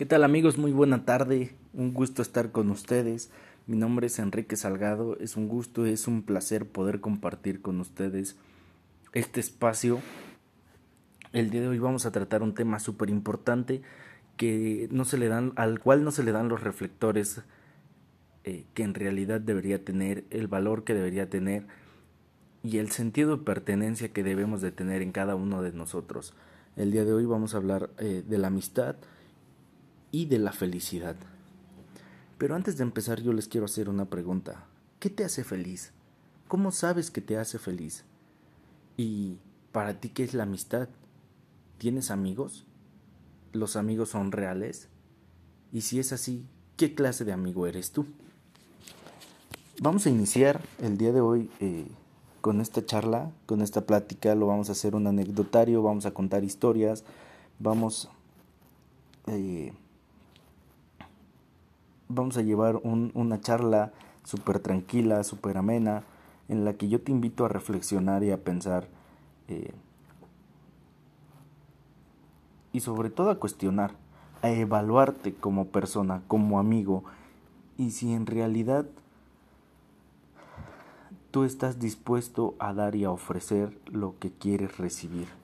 ¿Qué tal amigos? Muy buena tarde, un gusto estar con ustedes. Mi nombre es Enrique Salgado, es un gusto, es un placer poder compartir con ustedes este espacio. El día de hoy vamos a tratar un tema súper importante que no se le dan, al cual no se le dan los reflectores eh, que en realidad debería tener, el valor que debería tener y el sentido de pertenencia que debemos de tener en cada uno de nosotros. El día de hoy vamos a hablar eh, de la amistad y de la felicidad. Pero antes de empezar yo les quiero hacer una pregunta. ¿Qué te hace feliz? ¿Cómo sabes que te hace feliz? ¿Y para ti qué es la amistad? ¿Tienes amigos? ¿Los amigos son reales? Y si es así, ¿qué clase de amigo eres tú? Vamos a iniciar el día de hoy eh, con esta charla, con esta plática. Lo vamos a hacer un anecdotario, vamos a contar historias, vamos... Eh, vamos a llevar una charla súper tranquila, súper amena, en la que yo te invito a reflexionar y a pensar eh, y sobre todo a cuestionar, a evaluarte como persona, como amigo, y si en realidad tú estás dispuesto a dar y a ofrecer lo que quieres recibir.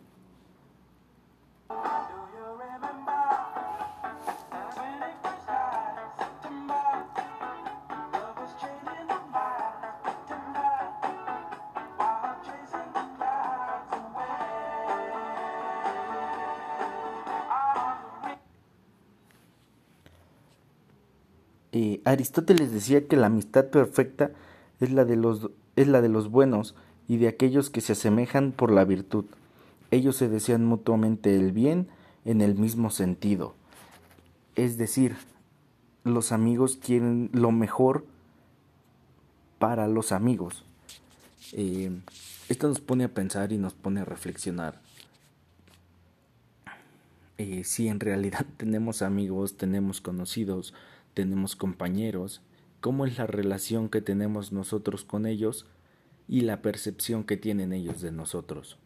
Aristóteles decía que la amistad perfecta es la, de los, es la de los buenos y de aquellos que se asemejan por la virtud. Ellos se desean mutuamente el bien en el mismo sentido. Es decir, los amigos quieren lo mejor para los amigos. Eh, esto nos pone a pensar y nos pone a reflexionar. Eh, si en realidad tenemos amigos, tenemos conocidos, tenemos compañeros, cómo es la relación que tenemos nosotros con ellos y la percepción que tienen ellos de nosotros.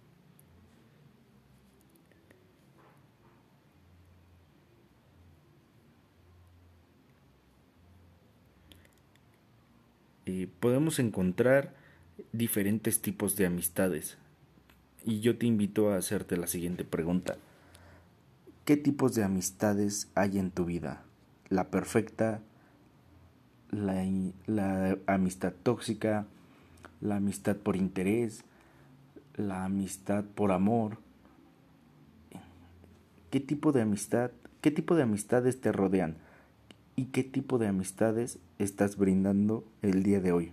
Y podemos encontrar diferentes tipos de amistades. Y yo te invito a hacerte la siguiente pregunta. ¿Qué tipos de amistades hay en tu vida? La perfecta, la, amistad tóxica, la amistad por interés, la amistad por amor. ¿Qué tipo de amistad, qué tipo de amistades te rodean? ¿Y qué tipo de amistades estás brindando el día de hoy?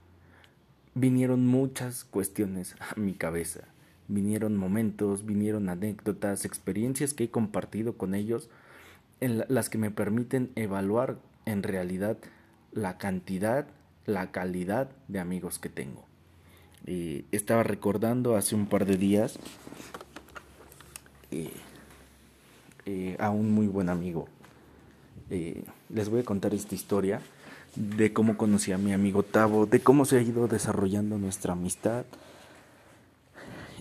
vinieron muchas cuestiones a mi cabeza. Vinieron momentos, vinieron anécdotas, experiencias que he compartido con ellos, en las que me permiten evaluar en realidad la cantidad, la calidad de amigos que tengo. Estaba recordando hace un par de días eh, eh, a un muy buen amigo eh, les voy a contar esta historia de cómo conocí a mi amigo Tavo, de cómo se ha ido desarrollando nuestra amistad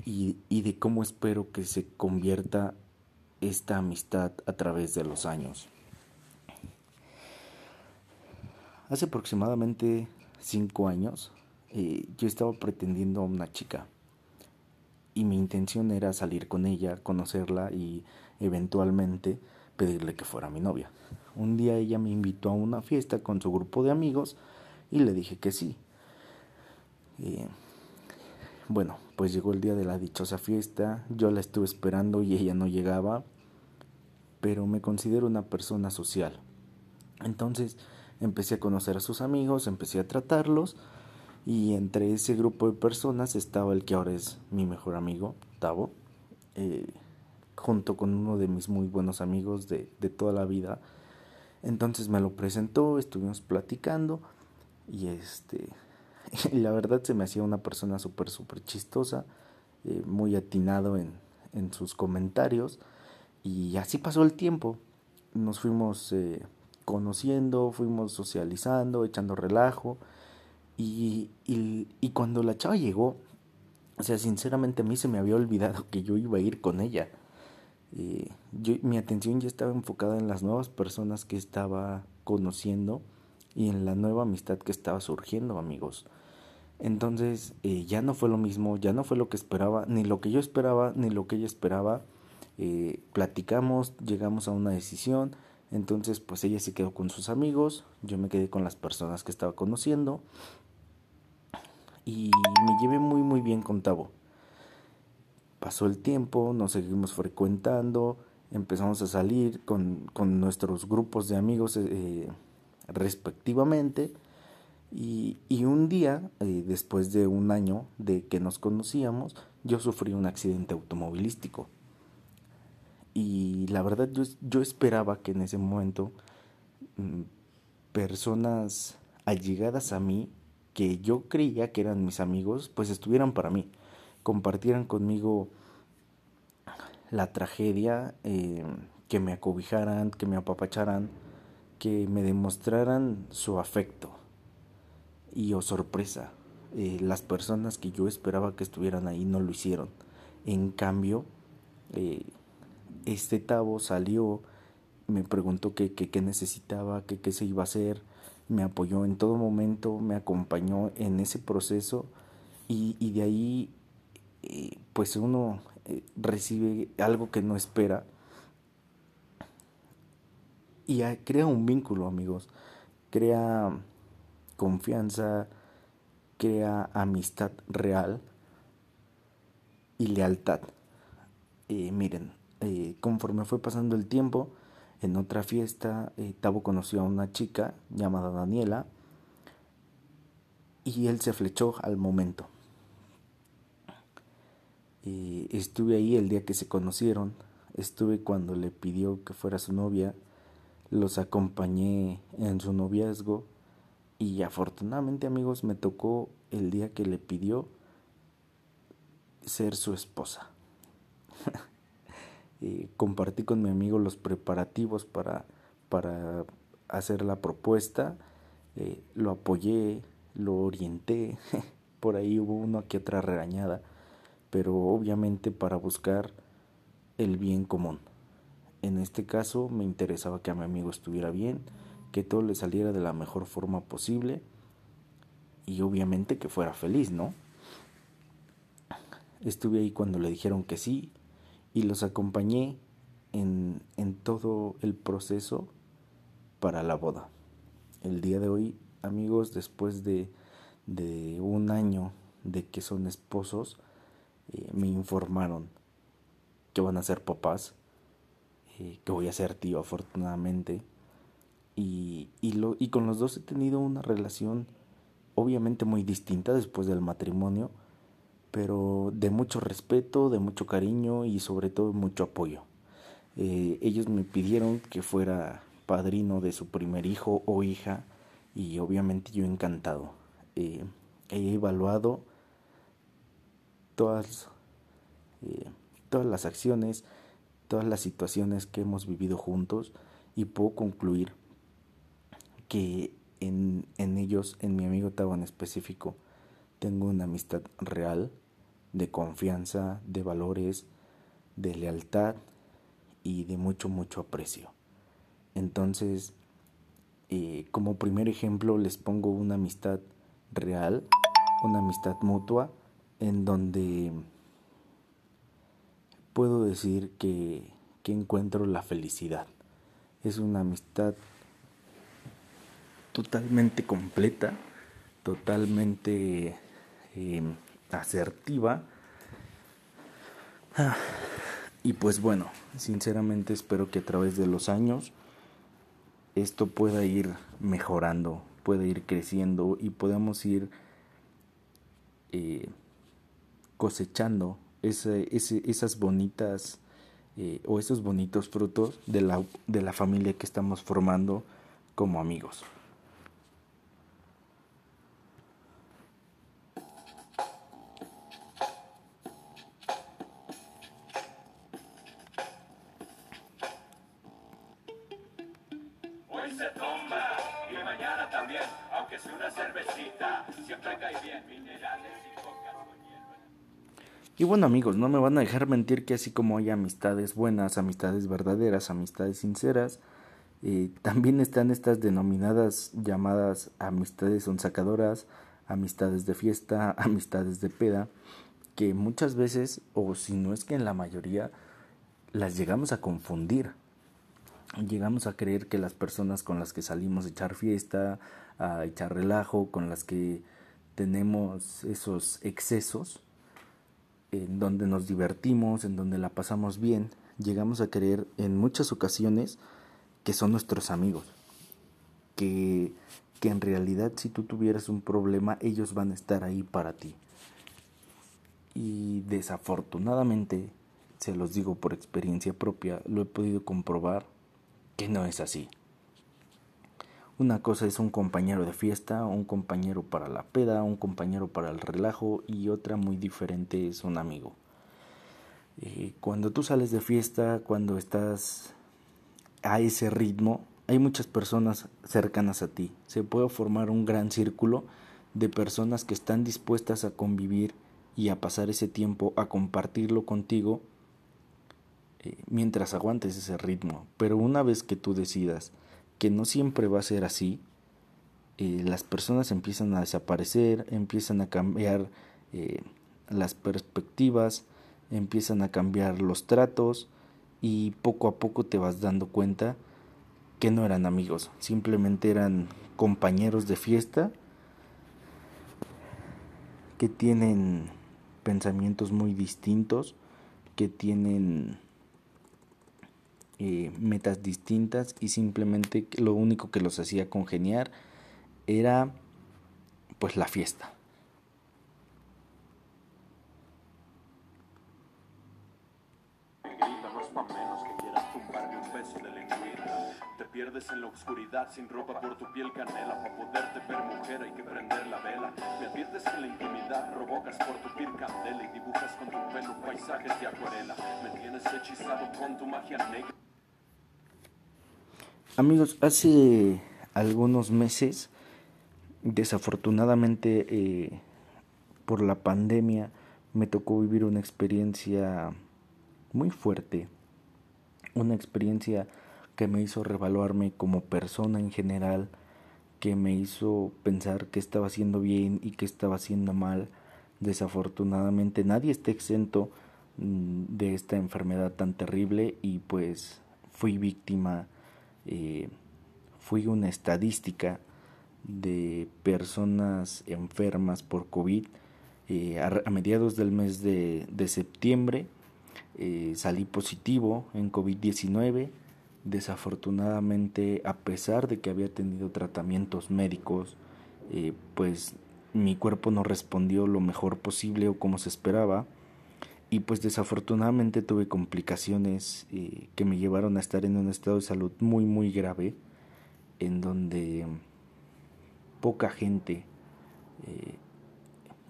y, y de cómo espero que se convierta esta amistad a través de los años. Hace aproximadamente cinco años eh, yo estaba pretendiendo a una chica y mi intención era salir con ella, conocerla y eventualmente pedirle que fuera mi novia. Un día ella me invitó a una fiesta con su grupo de amigos y le dije que sí. bueno, pues llegó el día de la dichosa fiesta, yo la estuve esperando y ella no llegaba, pero me considero una persona social. Entonces empecé a conocer a sus amigos, empecé a tratarlos y entre ese grupo de personas estaba el que ahora es mi mejor amigo, Tavo, eh, junto con uno de mis muy buenos amigos de, de toda la vida. Entonces me lo presentó, estuvimos platicando y este y la verdad se me hacía una persona súper, súper chistosa, eh, muy atinado en, en, sus comentarios. Y así pasó el tiempo. Nos fuimos eh, conociendo, fuimos socializando, echando relajo. Y, y, y, cuando la chava llegó, o sea, sinceramente a mí se me había olvidado que yo iba a ir con ella. Mi atención ya estaba enfocada en las nuevas personas que estaba conociendo y en la nueva amistad que estaba surgiendo, amigos. Entonces eh, ya no fue lo mismo, ya no fue lo que esperaba, ni lo que yo esperaba, ni lo que ella esperaba. Eh, platicamos, llegamos a una decisión, entonces pues ella se quedó con sus amigos, yo me quedé con las personas que estaba conociendo y me llevé muy muy bien con Tavo. Pasó el tiempo, nos seguimos frecuentando, empezamos a salir con, con nuestros grupos de amigos eh, respectivamente y, y un día, eh, después de un año de que nos conocíamos, yo sufrí un accidente automovilístico. Y la verdad yo, yo esperaba que en ese momento mm, personas allegadas a mí, que yo creía que eran mis amigos, pues estuvieran para mí, compartieran conmigo la tragedia, eh, que me acobijaran, que me apapacharan, que me demostraran su afecto y oh sorpresa, eh, las personas que yo esperaba que estuvieran ahí no lo hicieron. En cambio, eh, este Tavo salió, me preguntó qué, qué, necesitaba, qué, qué se iba a hacer, me apoyó en todo momento, me acompañó en ese proceso y, y de ahí pues uno recibe algo que no espera y crea un vínculo amigos, crea confianza, crea amistad real y lealtad. Eh, miren, eh, conforme fue pasando el tiempo, en otra fiesta, eh, Tavo conoció a una chica llamada Daniela y él se flechó al momento. Estuve ahí el día que se conocieron, estuve cuando le pidió que fuera su novia, los acompañé en su noviazgo y afortunadamente amigos me tocó el día que le pidió ser su esposa. compartí con mi amigo los preparativos para, para hacer la propuesta, eh, lo apoyé, lo orienté, por ahí hubo uno que otra regañada, pero obviamente para buscar el bien común. En este caso me interesaba que a mi amigo estuviera bien, que todo le saliera de la mejor forma posible y obviamente que fuera feliz, ¿no? Estuve ahí cuando le dijeron que sí y los acompañé en, en todo el proceso para la boda. El día de hoy, amigos, después de, de un año de que son esposos, eh, me informaron que van a ser papás, eh, que voy a ser tío afortunadamente y, y, lo, y con los dos he tenido una relación obviamente muy distinta después del matrimonio, pero de mucho respeto, de mucho cariño y sobre todo mucho apoyo. Eh, ellos me pidieron que fuera padrino de su primer hijo o hija y obviamente yo encantado. Eh, he evaluado todas, eh, todas las acciones, todas las situaciones que hemos vivido juntos y puedo concluir que en, en ellos, en mi amigo Tavo en específico, tengo una amistad real, de confianza, de valores, de lealtad y de mucho, mucho aprecio. Entonces, eh, como primer ejemplo les pongo una amistad real, una amistad mutua, en donde puedo decir que, que encuentro la felicidad. Es una amistad totalmente completa, totalmente em, asertiva. Ah, y pues bueno, sinceramente espero que a través de los años esto pueda ir mejorando, pueda ir creciendo y podamos ir eh, cosechando esas bonitas eh, o esos bonitos frutos de la, de la familia que estamos formando como amigos. Bueno amigos, no me van a dejar mentir que así como hay amistades buenas, amistades verdaderas, amistades sinceras, eh, también están estas denominadas llamadas amistades sonsacadoras, amistades de fiesta, amistades de peda, que muchas veces, o si no es que en la mayoría, las llegamos a confundir. Llegamos a creer que las personas con las que salimos a echar fiesta, a echar relajo, con las que tenemos esos excesos, en donde nos divertimos, en donde la pasamos bien, llegamos a creer en muchas ocasiones que son nuestros amigos, que, que en realidad si tú tuvieras un problema ellos van a estar ahí para ti. Y desafortunadamente, se los digo por experiencia propia, lo he podido comprobar que no es así. Una cosa es un compañero de fiesta, un compañero para la peda, un compañero para el relajo y otra muy diferente es un amigo. Eh, cuando tú sales de fiesta, cuando estás a ese ritmo, hay muchas personas cercanas a ti. Se puede formar un gran círculo de personas que están dispuestas a convivir y a pasar ese tiempo, a compartirlo contigo eh, mientras aguantes ese ritmo. Pero una vez que tú decidas que no siempre va a ser así. Eh, las personas empiezan a desaparecer, empiezan a cambiar eh, las perspectivas, empiezan a cambiar los tratos y poco a poco te vas dando cuenta que no eran amigos, simplemente eran compañeros de fiesta que tienen pensamientos muy distintos, que tienen eh, metas distintas y simplemente lo único que los hacía congeniar era pues la fiesta. Pierdes en la oscuridad sin ropa por tu piel canela. Para poderte ver mujer hay que prender la vela. Me adviertes en la intimidad, provocas por tu piel candela y dibujas con tu pelo paisajes de acuarela. Me tienes hechizado con tu magia negra. Amigos, hace algunos meses, desafortunadamente eh, por la pandemia, me tocó vivir una experiencia muy fuerte, una experiencia que me hizo revaluarme como persona en general, que me hizo pensar que estaba haciendo bien y que estaba haciendo mal. Desafortunadamente nadie está exento mm, de esta enfermedad tan terrible y pues fui víctima eh, fui una estadística de personas enfermas por COVID. Eh, a, mediados del mes de, septiembre eh, salí positivo en COVID-19. Desafortunadamente, a pesar de que había tenido tratamientos médicos, pues mi cuerpo no respondió lo mejor posible o como se esperaba y pues desafortunadamente tuve complicaciones eh, que me llevaron a estar en un estado de salud muy muy grave en donde poca gente eh,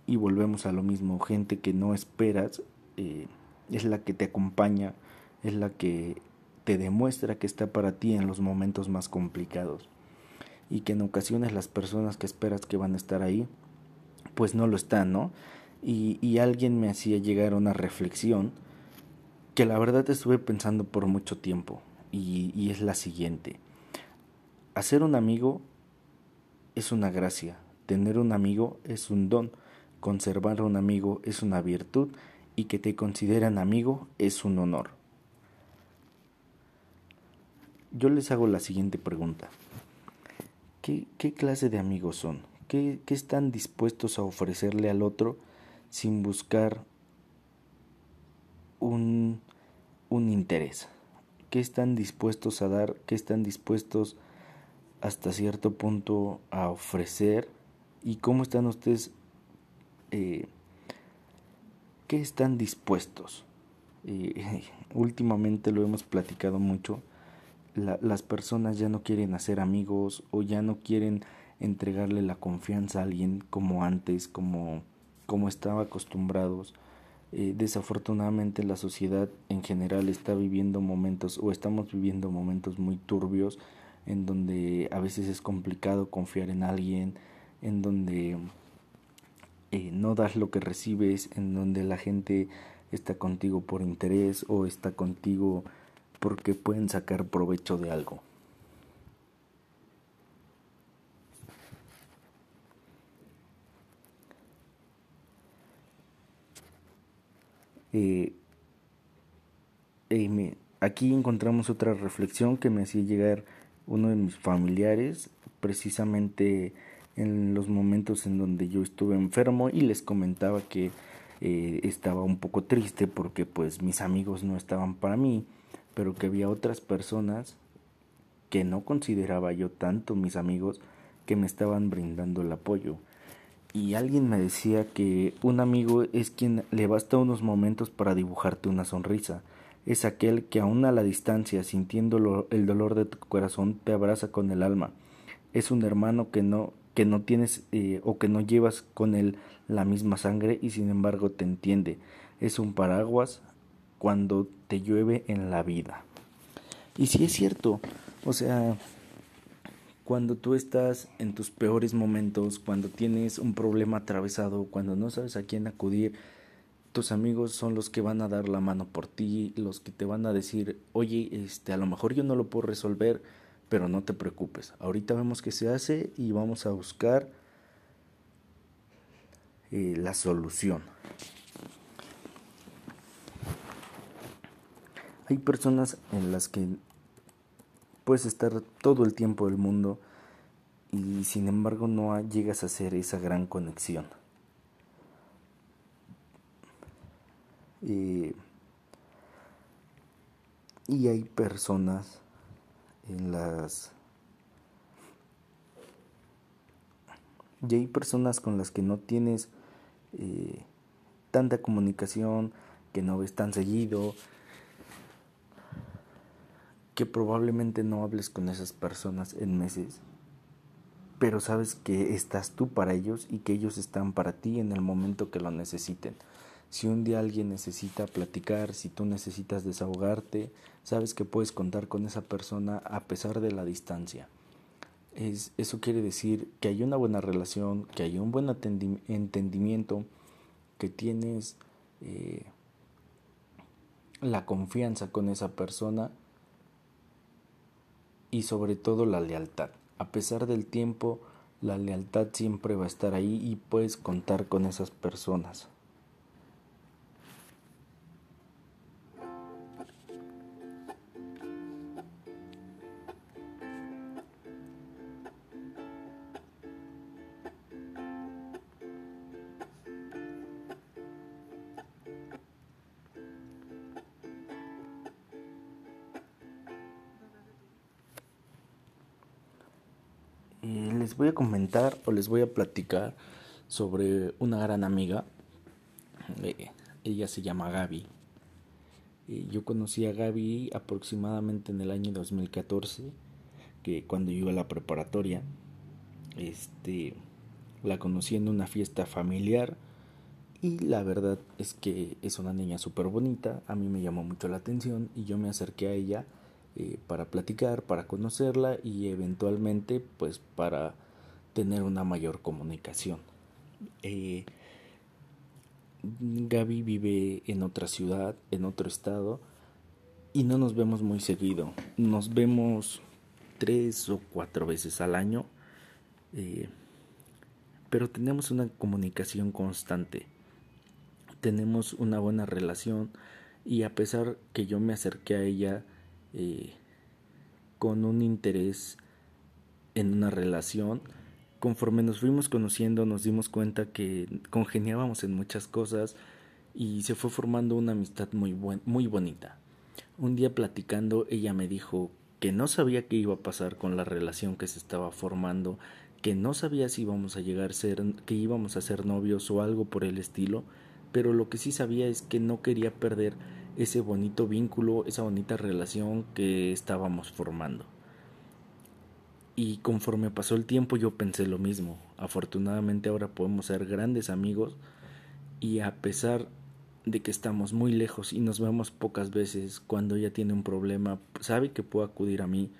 y volvemos a lo mismo gente que no esperas eh, es la que te acompaña es la que te demuestra que está para ti en los momentos más complicados. Y que en ocasiones las personas que esperas que van a estar ahí pues no lo están no y, alguien me hacía llegar una reflexión que la verdad estuve pensando por mucho tiempo y, y es la siguiente. Hacer un amigo es una gracia, tener un amigo es un don, conservar un amigo es una virtud y que te consideran amigo es un honor. Yo les hago la siguiente pregunta. ¿Qué, qué clase de amigos son? ¿Qué, ¿Qué están dispuestos a ofrecerle al otro sin buscar un, un interés. ¿Qué están dispuestos a dar? ¿Qué están dispuestos hasta cierto punto a ofrecer? ¿Y cómo están ustedes? Eh, ¿Qué están dispuestos? Eh, últimamente lo hemos platicado mucho. las personas ya no quieren hacer amigos o ya no quieren entregarle la confianza a alguien como antes, como, como estaba acostumbrados. Eh, desafortunadamente la sociedad en general está viviendo momentos o estamos viviendo momentos muy turbios en donde a veces es complicado confiar en alguien, en donde eh, no das lo que recibes, en donde la gente está contigo por interés o está contigo porque pueden sacar provecho de algo. Eh, eh, aquí encontramos otra reflexión que me hacía llegar uno de mis familiares, precisamente en los momentos en donde yo estuve enfermo y les comentaba que eh, estaba un poco triste porque pues mis amigos no estaban para mí, pero que había otras personas que no consideraba yo tanto mis amigos que me estaban brindando el apoyo y alguien me decía que un amigo es quien le basta unos momentos para dibujarte una sonrisa. Es aquel que aun a la distancia, sintiendo el dolor de tu corazón, te abraza con el alma. Es un hermano que no que no tienes eh, o que no llevas con él la misma sangre y sin embargo te entiende. Es un paraguas cuando te llueve en la vida. Y si es cierto, o sea, cuando tú estás en tus peores momentos, cuando tienes un problema atravesado, cuando no sabes a quién acudir, tus amigos son los que van a dar la mano por ti, los que te van a decir, oye, este, a lo mejor yo no lo puedo resolver, pero no te preocupes. Ahorita vemos qué se hace y vamos a buscar eh, la solución. Hay personas en las que puedes estar todo el tiempo del mundo y sin embargo no llegas a hacer esa gran conexión. y hay personas en las y hay personas con las que no tienes eh, tanta comunicación que no ves tan seguido que probablemente no hables con esas personas en meses, pero sabes que estás tú para ellos y que ellos están para ti en el momento que lo necesiten. Si un día alguien necesita platicar, si tú necesitas desahogarte, sabes que puedes contar con esa persona a pesar de la distancia. Es, eso quiere decir que hay una buena relación, que hay un buen entendimiento, que tienes eh, la confianza con esa persona y sobre todo la lealtad. A pesar del tiempo, la lealtad siempre va a estar ahí y puedes contar con esas personas. Les voy a comentar o les voy a platicar sobre una gran amiga. Eh, ella se llama Gaby. Eh, yo conocí a Gaby aproximadamente en el año 2014, que cuando iba a la preparatoria, este, la conocí en una fiesta familiar y la verdad es que es una niña súper bonita, a mí me llamó mucho la atención y yo me acerqué a ella eh, para platicar, para conocerla y eventualmente pues para tener una mayor comunicación. Eh, Gaby vive en otra ciudad, en otro estado y no nos vemos muy seguido. Nos vemos tres o cuatro veces al año, eh, pero tenemos una comunicación constante. Tenemos una buena relación y a pesar que yo me acerqué a ella eh, con un interés en una relación, conforme nos fuimos conociendo nos dimos cuenta que congeniábamos en muchas cosas y se fue formando una amistad muy, buen, muy bonita. Un día platicando ella me dijo que no sabía qué iba a pasar con la relación que se estaba formando, que no sabía si íbamos a llegar a ser, que íbamos a ser novios o algo por el estilo, pero lo que sí sabía es que no quería perder ese bonito vínculo, esa bonita relación que estábamos formando. Y conforme pasó el tiempo yo pensé lo mismo. Afortunadamente ahora podemos ser grandes amigos y a pesar de que estamos muy lejos y nos vemos pocas veces, cuando ella tiene un problema, sabe que puedo acudir a mí,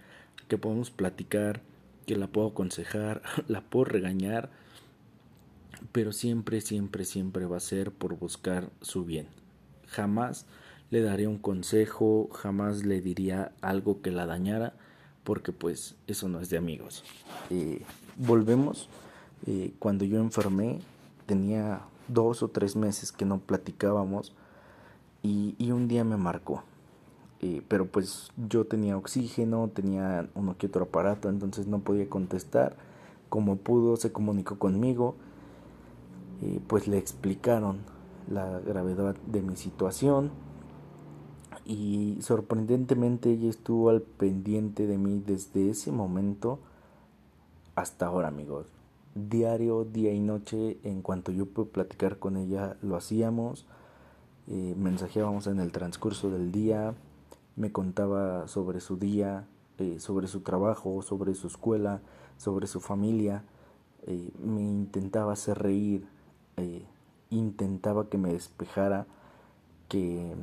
que podemos platicar, que la puedo aconsejar, la puedo regañar, pero siempre, siempre, siempre va a ser por buscar su bien. Jamás le daría un consejo, jamás le diría algo que la dañara, porque pues eso no es de amigos. Eh, volvemos, cuando yo enfermé, tenía dos o tres meses que no platicábamos y, y un día me marcó. Pero pues yo tenía oxígeno, tenía uno que otro aparato, entonces no podía contestar. Como pudo, se comunicó conmigo, pues le explicaron la gravedad de mi situación y sorprendentemente ella estuvo al pendiente de mí desde ese momento hasta ahora, amigos. Diario, día y noche, en cuanto yo pude platicar con ella, lo hacíamos, eh, mensajeábamos en el transcurso del día, me contaba sobre su día, eh, sobre su trabajo, sobre su escuela, sobre su familia, eh, me intentaba hacer reír, intentaba que me despejara, que,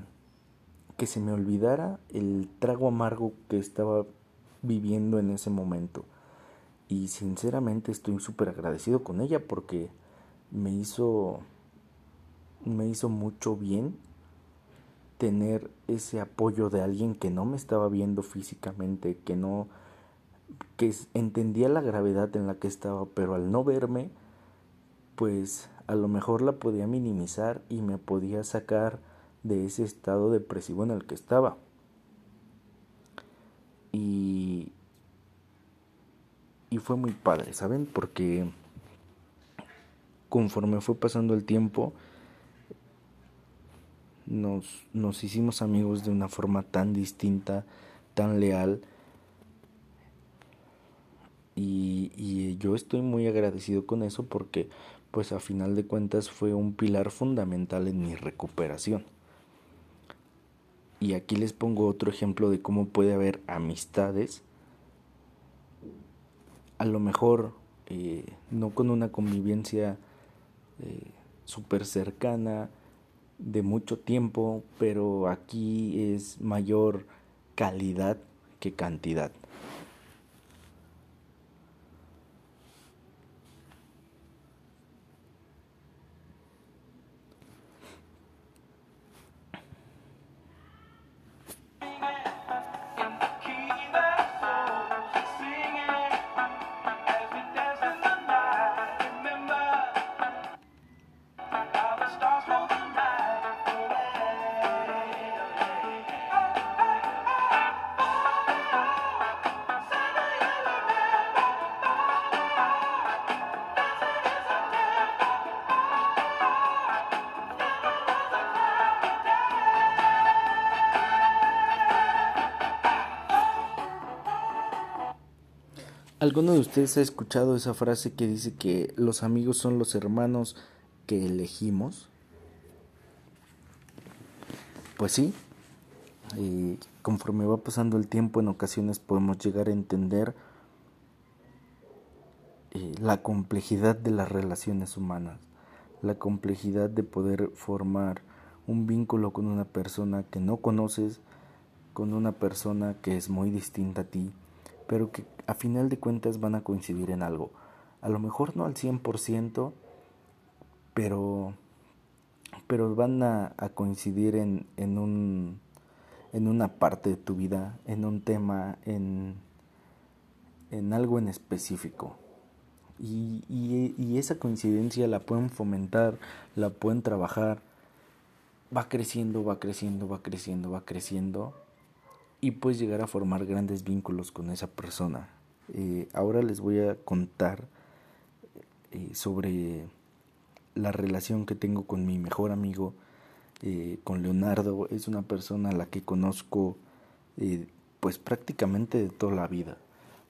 que se me olvidara el trago amargo que estaba viviendo en ese momento. Y sinceramente estoy súper agradecido con ella porque me hizo me hizo mucho bien tener ese apoyo de alguien que no me estaba viendo físicamente, que no que entendía la gravedad en la que estaba, pero al no verme, pues a lo mejor la podía minimizar y me podía sacar de ese estado depresivo en el que estaba. Y y fue muy padre, ¿saben? Porque conforme fue pasando el tiempo, nos, nos hicimos amigos de una forma tan distinta, tan leal. Y, y, yo estoy muy agradecido con eso porque pues a final de cuentas fue un pilar fundamental en mi recuperación. Y aquí les pongo otro ejemplo de cómo puede haber amistades a lo mejor eh, no con una convivencia eh, súper cercana de mucho tiempo, pero aquí es mayor calidad que cantidad. ¿Alguno de ustedes ha escuchado esa frase que dice que los amigos son los hermanos que elegimos? Pues sí, y conforme va pasando el tiempo en ocasiones podemos llegar a entender eh, la complejidad de las relaciones humanas, la complejidad de poder formar un vínculo con una persona que no conoces, con una persona que es muy distinta a ti pero que a final de cuentas van a coincidir en algo. A lo mejor no al 100%, pero, pero van a, coincidir en, en, un, en una parte de tu vida, en un tema, en, en algo en específico. Y, y, y esa coincidencia la pueden fomentar, la pueden trabajar, va creciendo, va creciendo, va creciendo, va creciendo y pues llegar a formar grandes vínculos con esa persona. Eh, ahora les voy a contar eh, sobre la relación que tengo con mi mejor amigo, eh, con Leonardo. Es una persona a la que conozco pues prácticamente de toda la vida,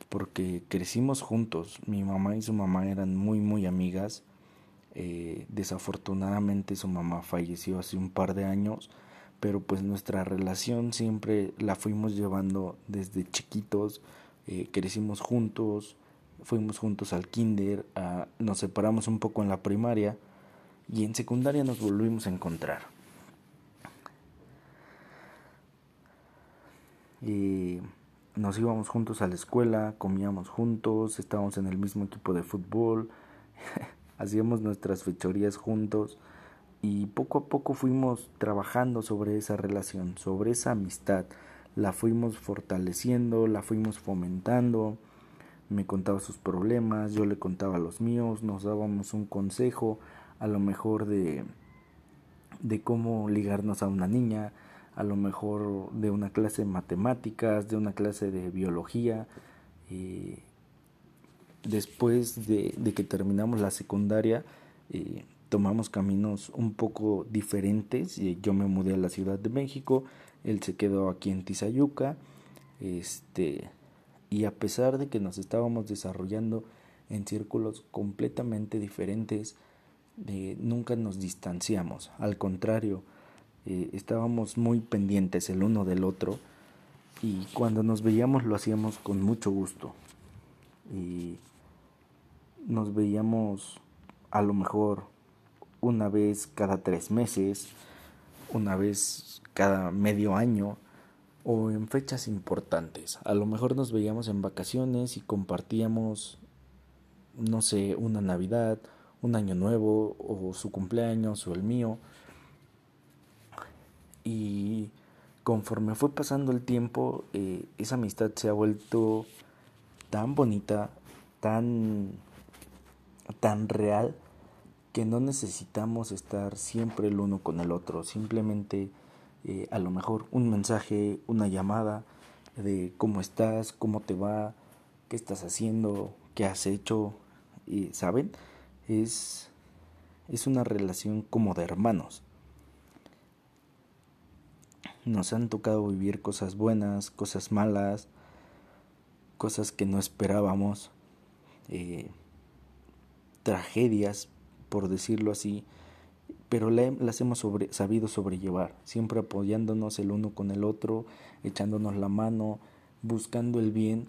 porque crecimos juntos. Mi mamá y su mamá eran muy muy amigas. desafortunadamente su mamá falleció hace un par de años, pero pues nuestra relación siempre la fuimos llevando desde chiquitos, crecimos juntos, fuimos juntos al kinder, nos separamos un poco en la primaria y en secundaria nos volvimos a encontrar. Y nos íbamos juntos a la escuela, comíamos juntos, estábamos en el mismo equipo de fútbol, hacíamos nuestras fechorías juntos y poco a poco fuimos trabajando sobre esa relación, sobre esa amistad. La fuimos fortaleciendo, la fuimos fomentando me contaba sus problemas, yo le contaba los míos, nos dábamos un consejo, a lo mejor de, de cómo ligarnos a una niña, a lo mejor de una clase de matemáticas, de una clase de biología. Eh, después de, de, que terminamos la secundaria, eh, tomamos caminos un poco diferentes. y Yo me mudé a la Ciudad de México, él se quedó aquí en Tizayuca. Este, y a pesar de que nos estábamos desarrollando en círculos completamente diferentes, eh, nunca nos distanciamos, al contrario, eh, estábamos muy pendientes el uno del otro y cuando nos veíamos lo hacíamos con mucho gusto y nos veíamos a lo mejor una vez cada tres meses, una vez cada medio año, o en fechas importantes. A lo mejor nos veíamos en vacaciones y compartíamos, no sé, una Navidad, un año nuevo, o su cumpleaños, o el mío. Y conforme fue pasando el tiempo, eh, esa amistad se ha vuelto tan bonita, tan, tan real, que no necesitamos estar siempre el uno con el otro. Simplemente eh, a lo mejor un mensaje, una llamada de cómo estás, cómo te va, qué estás haciendo, qué has hecho, y, ¿saben? Es, es una relación como de hermanos. Nos han tocado vivir cosas buenas, cosas malas, cosas que no esperábamos, eh, tragedias, por decirlo así, pero las hemos sabido sobrellevar, siempre apoyándonos el uno con el otro, echándonos la mano, buscando el bien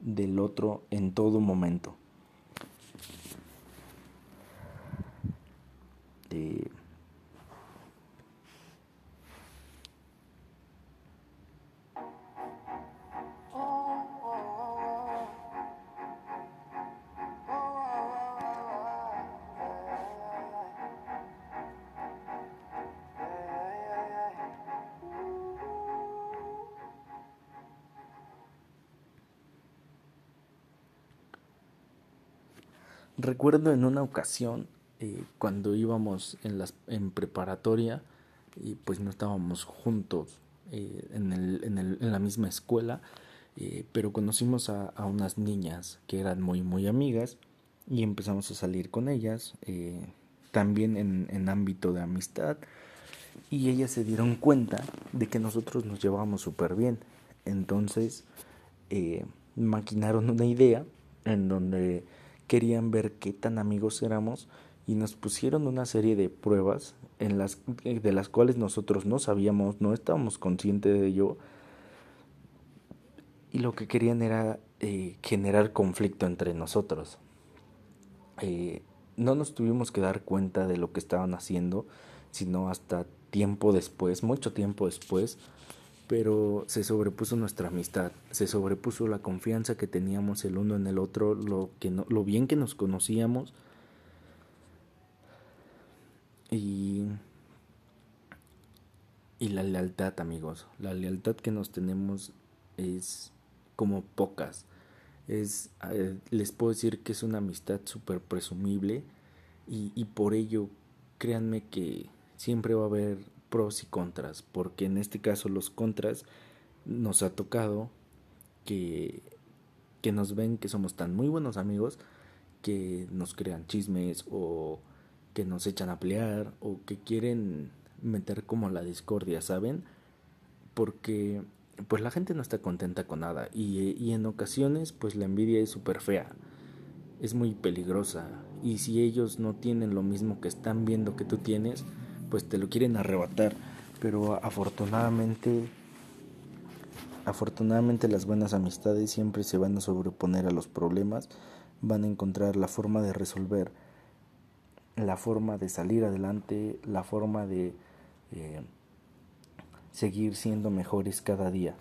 del otro en todo momento. Eh, Recuerdo en una ocasión eh, cuando íbamos en, las, en preparatoria y pues no estábamos juntos eh, en, el, en, el, en, la misma escuela, eh, pero conocimos a, unas niñas que eran muy muy amigas y empezamos a salir con ellas, también en, en ámbito de amistad y ellas se dieron cuenta de que nosotros nos llevábamos súper bien. Entonces maquinaron una idea en donde querían ver qué tan amigos éramos y nos pusieron una serie de pruebas en las de las cuales nosotros no sabíamos, no estábamos conscientes de ello y lo que querían era eh, generar conflicto entre nosotros. Eh, no nos tuvimos que dar cuenta de lo que estaban haciendo, sino hasta tiempo después, mucho tiempo después, pero se sobrepuso nuestra amistad, se sobrepuso la confianza que teníamos el uno en el otro, lo, que no, lo bien que nos conocíamos. Y, y la lealtad amigos, la lealtad que nos tenemos es como pocas, es, eh, les puedo decir que es una amistad súper presumible y, y por ello créanme que siempre va a haber pros y contras, porque en este caso los contras nos ha tocado que, que nos ven que somos tan muy buenos amigos que nos crean chismes o que nos echan a pelear o que quieren meter como la discordia, ¿saben? Porque pues la gente no está contenta con nada y, y en ocasiones pues la envidia es súper fea, es muy peligrosa y si ellos no tienen lo mismo que están viendo que tú tienes, pues te lo quieren arrebatar, pero afortunadamente afortunadamente las buenas amistades siempre se van a sobreponer a los problemas, van a encontrar la forma de resolver, la forma de salir adelante, la forma de eh, seguir siendo mejores cada día.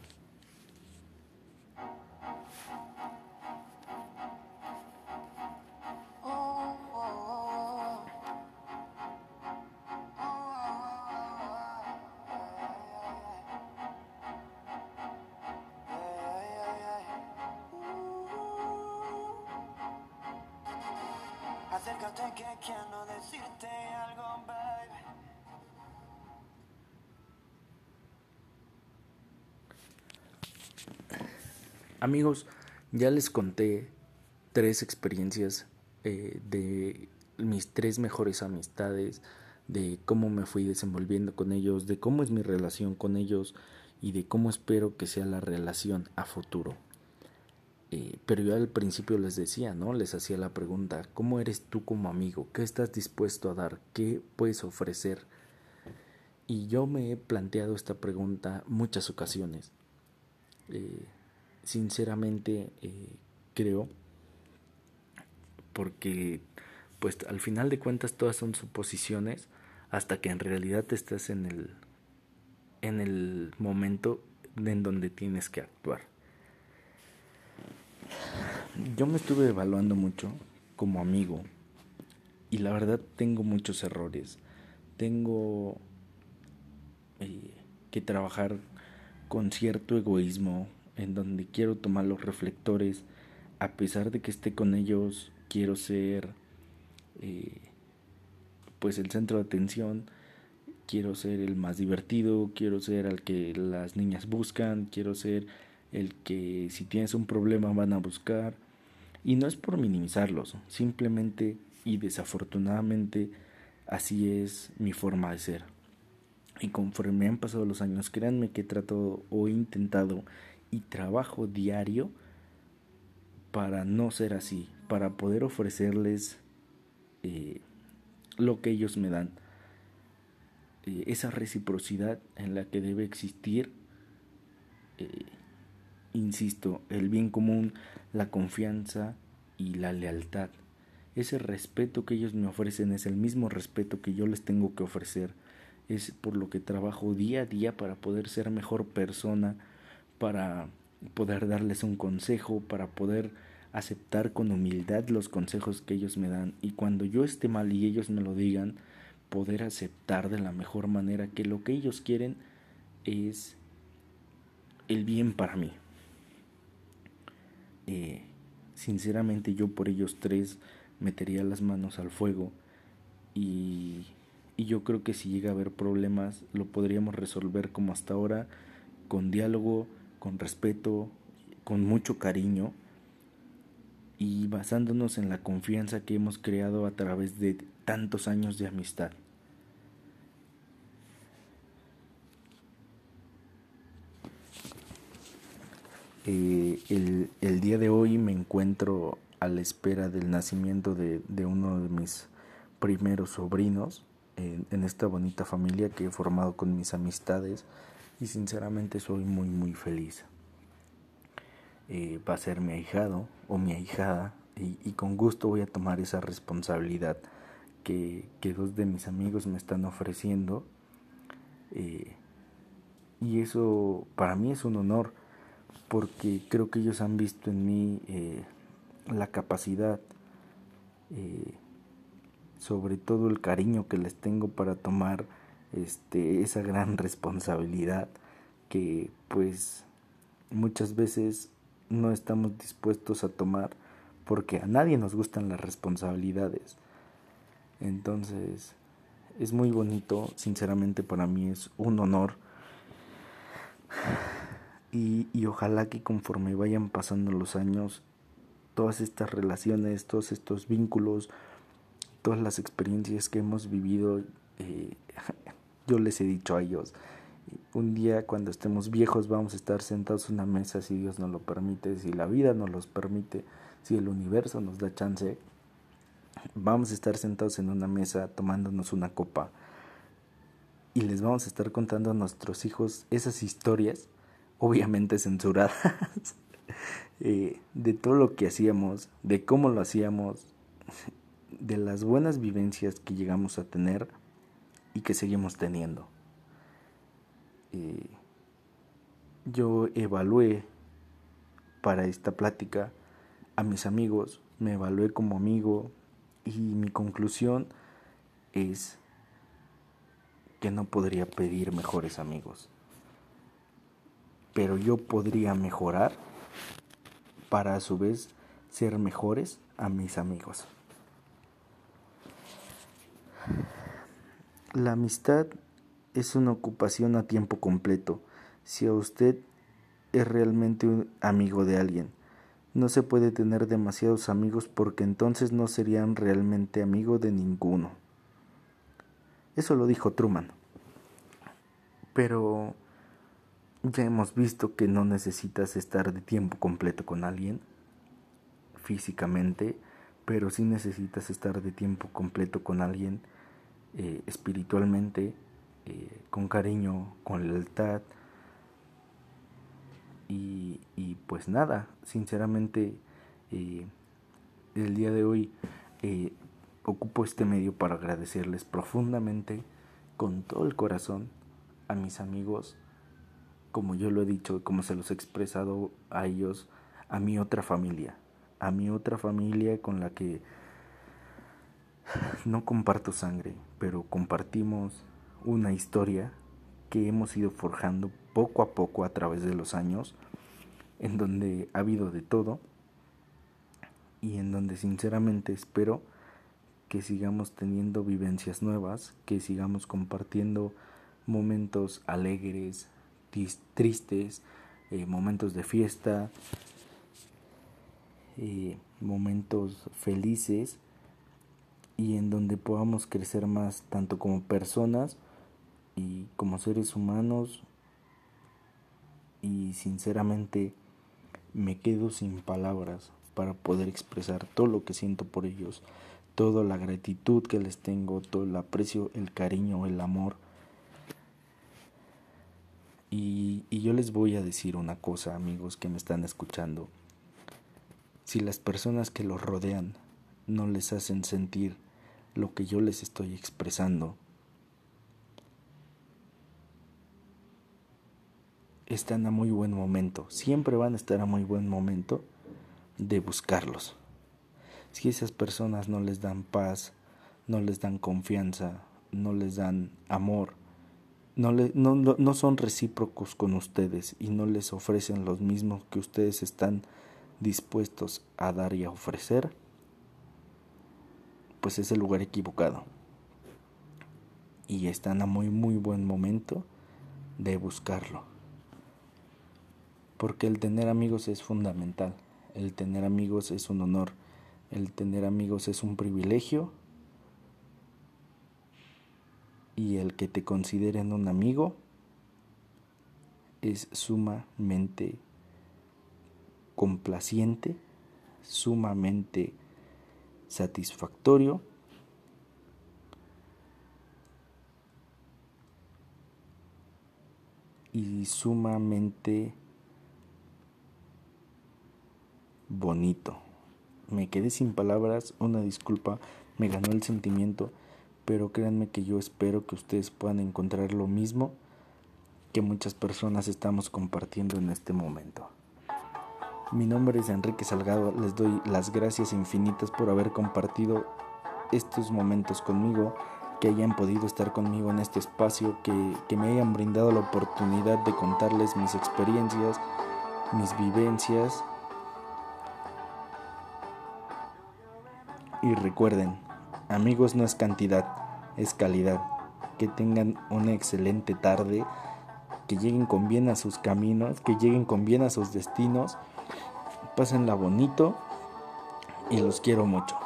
Amigos, ya les conté tres experiencias eh, de mis tres mejores amistades, de cómo me fui desenvolviendo con ellos, de cómo es mi relación con ellos y de cómo espero que sea la relación a futuro. Eh, pero yo al principio les decía, ¿no? Les hacía la pregunta, ¿cómo eres tú como amigo? ¿Qué estás dispuesto a dar? ¿Qué puedes ofrecer? Y yo me he planteado esta pregunta muchas ocasiones. Eh, sinceramente eh, creo porque pues al final de cuentas todas son suposiciones hasta que en realidad estás en el en el momento en donde tienes que actuar. Yo me estuve evaluando mucho como amigo y la verdad tengo muchos errores. Tengo eh, que trabajar con cierto egoísmo, en donde quiero tomar los reflectores, a pesar de que esté con ellos, quiero ser eh, pues el centro de atención, quiero ser el más divertido, quiero ser al que las niñas buscan, quiero ser el que si tienes un problema van a buscar. Y no es por minimizarlos, simplemente y desafortunadamente así es mi forma de ser. Y conforme han pasado los años, créanme que he tratado o he intentado y trabajo diario para no ser así, para poder ofrecerles eh, lo que ellos me dan. Eh, esa reciprocidad en la que debe existir, eh, insisto, el bien común, la confianza y la lealtad. Ese respeto que ellos me ofrecen es el mismo respeto que yo les tengo que ofrecer. Es por lo que trabajo día a día para poder ser mejor persona, para poder darles un consejo, para poder aceptar con humildad los consejos que ellos me dan y cuando yo esté mal y ellos me lo digan, poder aceptar de la mejor manera que lo que ellos quieren es el bien para mí. Eh, sinceramente yo por ellos tres metería las manos al fuego y, y yo creo que si llega a haber problemas lo podríamos resolver como hasta ahora con diálogo, con respeto, con mucho cariño y basándonos en la confianza que hemos creado a través de tantos años de amistad. Eh, el, día de hoy me encuentro a la espera del nacimiento de, uno de mis primeros sobrinos en, en, esta bonita familia que he formado con mis amistades y sinceramente soy muy muy feliz. Eh, va a ser mi ahijado o mi ahijada y, y, con gusto voy a tomar esa responsabilidad que, que dos de mis amigos me están ofreciendo eh, y eso para mí es un honor porque creo que ellos han visto en mí eh, la capacidad sobre todo el cariño que les tengo para tomar este, esa gran responsabilidad que pues muchas veces no estamos dispuestos a tomar porque a nadie nos gustan las responsabilidades. Entonces, es muy bonito, sinceramente para mí es un honor. Y, y ojalá que conforme vayan pasando los años, todas estas relaciones, todos estos vínculos, todas las experiencias que hemos vivido, eh, yo les he dicho a ellos, un día cuando estemos viejos vamos a estar sentados en una mesa si Dios nos lo permite, si la vida nos los permite, si el universo nos da chance, vamos a estar sentados en una mesa tomándonos una copa y les vamos a estar contando a nuestros hijos esas historias, obviamente censuradas, eh, de todo lo que hacíamos, de cómo lo hacíamos, de las buenas vivencias que llegamos a tener y que seguimos teniendo. Yo evalué para esta plática a mis amigos, me evalué como amigo y mi conclusión es que no podría pedir mejores amigos. Pero yo podría mejorar para a su vez ser mejores a mis amigos. La amistad es una ocupación a tiempo completo. Si a usted es realmente un amigo de alguien, no se puede tener demasiados amigos porque entonces no serían realmente amigo de ninguno. Eso lo dijo Truman. Pero ya hemos visto que no necesitas estar de tiempo completo con alguien físicamente, pero sí necesitas estar de tiempo completo con alguien eh, espiritualmente, eh, con cariño, con lealtad. Y, y pues nada, sinceramente eh, el día de hoy ocupo este medio para agradecerles profundamente, con todo el corazón, a mis amigos, como yo lo he dicho, como se los he expresado a ellos, a mi otra familia, a mi otra familia con la que no comparto sangre, pero compartimos una historia que hemos ido forjando poco a poco a través de los años, en donde ha habido de todo y en donde sinceramente espero que sigamos teniendo vivencias nuevas, que sigamos compartiendo momentos alegres, tristes, eh, momentos de fiesta, eh, momentos felices y en donde podamos crecer más tanto como personas y como seres humanos y sinceramente me quedo sin palabras para poder expresar todo lo que siento por ellos, toda la gratitud que les tengo, todo el aprecio, el cariño, el amor. Y, y yo les voy a decir una cosa, amigos que me están escuchando. Si las personas que los rodean no les hacen sentir lo que yo les estoy expresando. Están a muy buen momento, siempre van a estar a muy buen momento de buscarlos. Si esas personas no les dan paz, no les dan confianza, no les dan amor, no, le, no, no, son recíprocos con ustedes y no les ofrecen los mismos que ustedes están dispuestos a dar y a ofrecer, pues es el lugar equivocado. Y están a muy muy buen momento de buscarlo. Porque el tener amigos es fundamental. El tener amigos es un honor. El tener amigos es un privilegio. Y el que te consideren un amigo es sumamente complaciente, sumamente satisfactorio y sumamente bonito. Me quedé sin palabras, una disculpa, me ganó el sentimiento, pero créanme que yo espero que ustedes puedan encontrar lo mismo que muchas personas estamos compartiendo en este momento. Mi nombre es Enrique Salgado, les doy las gracias infinitas por haber compartido estos momentos conmigo, que hayan podido estar conmigo en este espacio, que, que me hayan brindado la oportunidad de contarles mis experiencias, mis vivencias. Y recuerden, amigos no es cantidad, es calidad. Que tengan una excelente tarde, que lleguen con bien a sus caminos, que lleguen con bien a sus destinos Pásenla bonito y los quiero mucho.